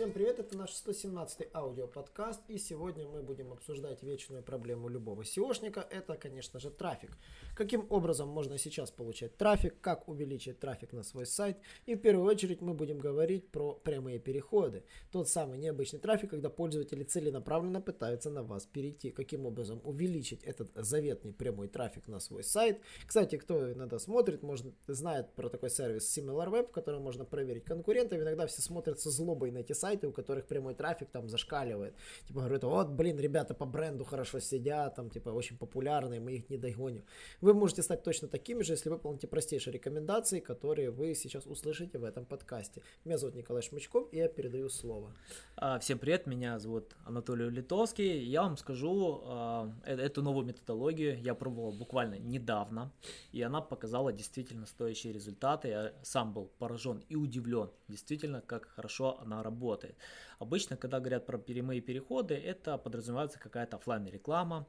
Всем привет, это наш 117 аудиоподкаст, и сегодня мы будем обсуждать вечную проблему любого SEOшника, это, конечно же, трафик. Каким образом можно сейчас получать трафик, как увеличить трафик на свой сайт, и в первую очередь мы будем говорить про прямые переходы. Тот самый необычный трафик, когда пользователи целенаправленно пытаются на вас перейти. Каким образом увеличить этот заветный прямой трафик на свой сайт. Кстати, кто иногда смотрит, может, знает про такой сервис SimilarWeb, в котором можно проверить конкурентов. Иногда все смотрят со злобой на эти сайты, сайты, у которых прямой трафик там зашкаливает. Типа говорят, вот, блин, ребята по бренду хорошо сидят, там, типа, очень популярные, мы их не догоним. Вы можете стать точно такими же, если выполните простейшие рекомендации, которые вы сейчас услышите в этом подкасте. Меня зовут Николай Шмычков, и я передаю слово. А, всем привет, меня зовут Анатолий Литовский. Я вам скажу, а, э, эту новую методологию я пробовал буквально недавно, и она показала действительно стоящие результаты. Я сам был поражен и удивлен, действительно, как хорошо она работает работает. Обычно, когда говорят про прямые переходы, это подразумевается какая-то офлайн реклама,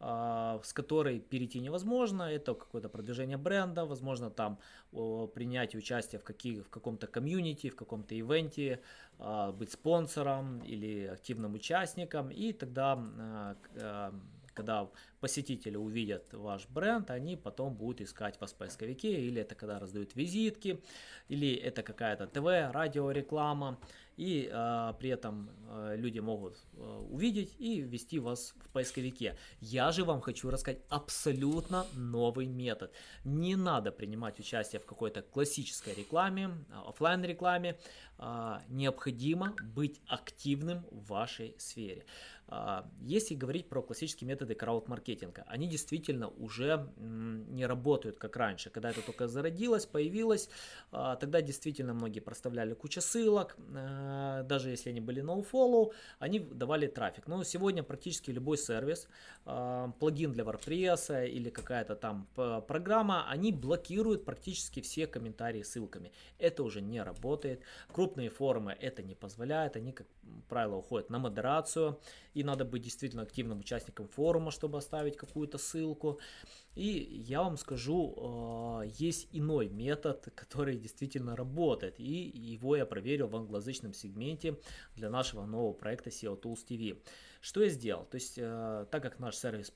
а, с которой перейти невозможно. Это какое-то продвижение бренда, возможно, там принять участие в, каких, в каком-то комьюнити, в каком-то ивенте, а, быть спонсором или активным участником, и тогда а, когда посетители увидят ваш бренд, они потом будут искать вас в поисковике, или это когда раздают визитки, или это какая-то ТВ, радиореклама, и э, при этом э, люди могут э, увидеть и ввести вас в поисковике. Я же вам хочу рассказать абсолютно новый метод. Не надо принимать участие в какой-то классической рекламе, офлайн рекламе. Э, необходимо быть активным в вашей сфере. Э, если говорить про классические методы крауд-маркетинга, они действительно уже не работают как раньше. Когда это только зародилось, появилось, э, тогда действительно многие проставляли кучу ссылок, Э, даже если они были nofollow, они давали трафик. Но сегодня практически любой сервис, э, плагин для WordPress или какая-то там программа, они блокируют практически все комментарии ссылками. Это уже не работает. Крупные форумы это не позволяет, они, как правило, уходят на модерацию, и надо быть действительно активным участником форума, чтобы оставить какую-то ссылку. И я вам скажу, э, есть иной метод, который действительно работает, и его я проверил в англоязычном сегменте для нашего нового проекта SEO Tools TV. Что я сделал? То есть, э, так как наш сервис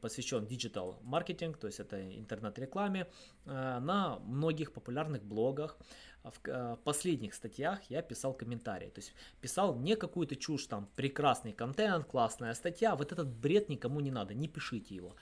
посвящен digital маркетинг, то есть это интернет-рекламе, э, на многих популярных блогах, в последних статьях я писал комментарии. То есть писал не какую-то чушь, там, прекрасный контент, классная статья, вот этот бред никому не надо, не пишите его.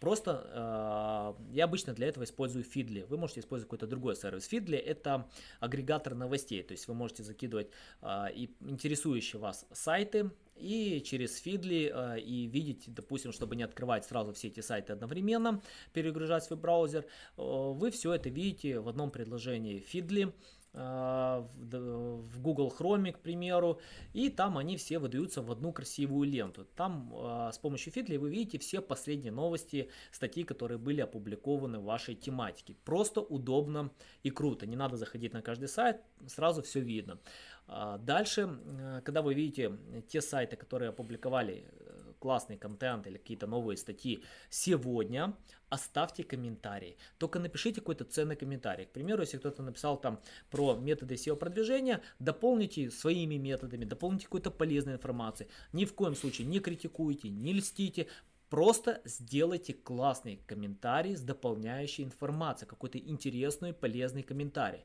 Просто э, я обычно для этого использую Feedly. Вы можете использовать какой-то другой сервис. Feedly это агрегатор новостей, то есть вы можете закидывать э, и интересующие вас сайты, и через Feedly э, и видеть, допустим, чтобы не открывать сразу все эти сайты одновременно, перегружать свой браузер, э, вы все это видите в одном предложении Э, в Google Chrome, к примеру, и там они все выдаются в одну красивую ленту. Там э, с помощью Feedly вы видите все последние новости, статьи, которые были опубликованы в вашей тематике. Просто удобно и круто. Не надо заходить на каждый сайт, сразу все видно. А дальше, э, когда вы видите те сайты, которые опубликовали классный контент или какие-то новые статьи сегодня, оставьте комментарий. Только напишите какой-то ценный комментарий. К примеру, если кто-то написал там про методы SEO-продвижения, дополните своими методами, дополните какой-то полезной информацией. Ни в коем случае не критикуйте, не льстите, Просто сделайте классный комментарий с дополняющей информацией, какой-то интересный, полезный комментарий.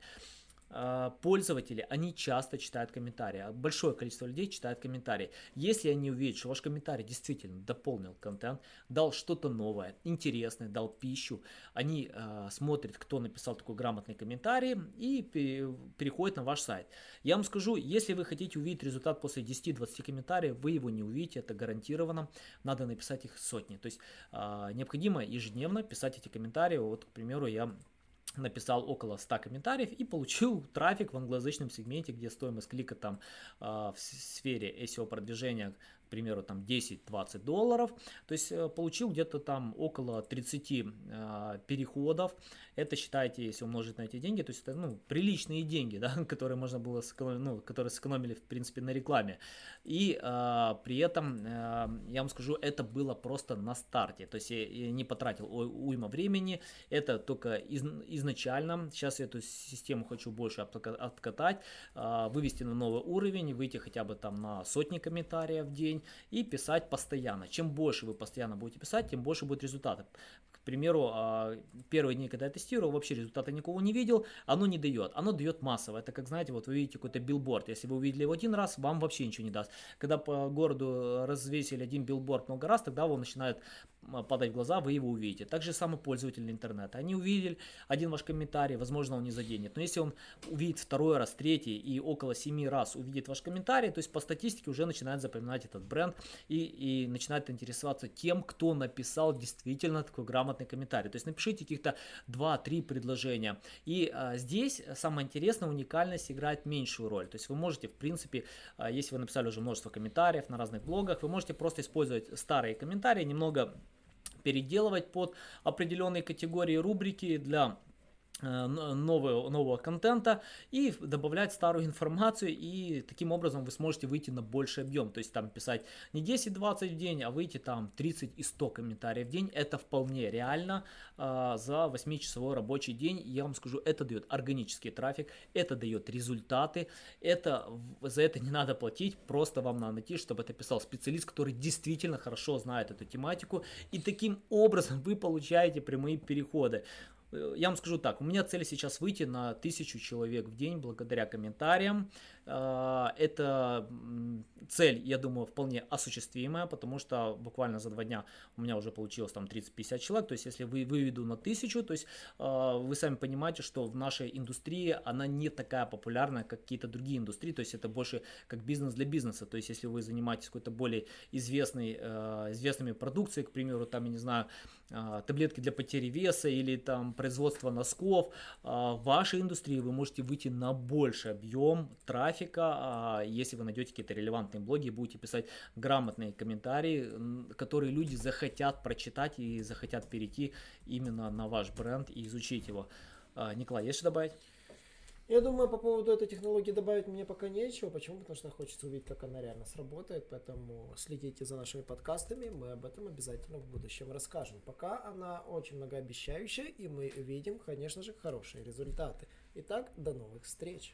А, пользователи, они часто читают комментарии, а большое количество людей читает комментарии. Если они увидят, что ваш комментарий действительно дополнил контент, дал что-то новое, интересное, дал пищу, они э, смотрят, кто написал такой грамотный комментарий и переходят на ваш сайт. Я вам скажу, если вы хотите увидеть результат после 10-20 комментариев, вы его не увидите, это гарантированно, надо написать их сотни. То есть э, необходимо ежедневно писать эти комментарии. Вот, к примеру, я написал около 100 комментариев и получил трафик в англоязычном сегменте, где стоимость клика там э, в сфере SEO продвижения примеру, там 10-20 долларов, то есть э, получил где-то там около 30 э, переходов. Это считайте, если умножить на эти деньги, то есть это ну, приличные деньги, да, которые можно было сэкономить, ну, которые сэкономили в принципе на рекламе. И э, при этом, э, я вам скажу, это было просто на старте, то есть я, я не потратил уйма времени, это только из, изначально. Сейчас я эту систему хочу больше обкатать, э, вывести на новый уровень, выйти хотя бы там на сотни комментариев в день и писать постоянно. Чем больше вы постоянно будете писать, тем больше будет результатов. К примеру, а, первые дни, когда я тестировал, вообще результата никого не видел, оно не дает. Оно дает массово. Это как, знаете, вот вы видите какой-то билборд. Если вы увидели его один раз, вам вообще ничего не даст. Когда по городу развесили один билборд много раз, тогда он начинает падать в глаза, вы его увидите. Так же самое пользователи интернета. Они увидели один ваш комментарий, возможно, он не заденет. Но если он увидит второй раз, третий и около семи раз увидит ваш комментарий, то есть по статистике уже начинает запоминать этот бренд и, и начинает интересоваться тем, кто написал действительно такой грамотный комментарий. То есть напишите каких-то 2-3 предложения. И а, здесь самое интересное, уникальность играет меньшую роль. То есть вы можете, в принципе, а, если вы написали уже множество комментариев на разных блогах, вы можете просто использовать старые комментарии, немного переделывать под определенные категории рубрики для нового, нового контента и добавлять старую информацию и таким образом вы сможете выйти на больший объем. То есть там писать не 10-20 в день а выйти там 30 и 100 комментариев в день. Это вполне реально э, за 8 часовой рабочий день. Я вам скажу это дает органический трафик это дает результаты. Это за это не надо платить. Просто вам надо найти чтобы это писал специалист который действительно хорошо знает эту тематику. И таким образом вы получаете прямые переходы. Э, я вам скажу так, у меня цель сейчас выйти на тысячу человек в день благодаря комментариям. А, это цель, я думаю, вполне осуществимая, потому что буквально за два дня у меня уже получилось там 30-50 человек. То есть, если вы выведу на тысячу, то есть а, вы сами понимаете, что в нашей индустрии она не такая популярная, как какие-то другие индустрии. То есть, это больше как бизнес для бизнеса. То есть, если вы занимаетесь какой-то более известной, а, известными продукцией, к примеру, там, я не знаю, таблетки для потери веса или там производство носков, в вашей индустрии вы можете выйти на больший объем трафика, трафика, а если вы найдете какие-то релевантные блоги будете писать грамотные комментарии, которые люди захотят прочитать и захотят перейти именно на ваш бренд и изучить его. А, Николай, есть что добавить? Я думаю, по поводу этой технологии добавить мне пока нечего. Почему? Потому что хочется увидеть, как она реально сработает. Поэтому следите за нашими подкастами. Мы об этом обязательно в будущем расскажем. Пока она очень многообещающая, и мы видим, конечно же, хорошие результаты. Итак, до новых встреч!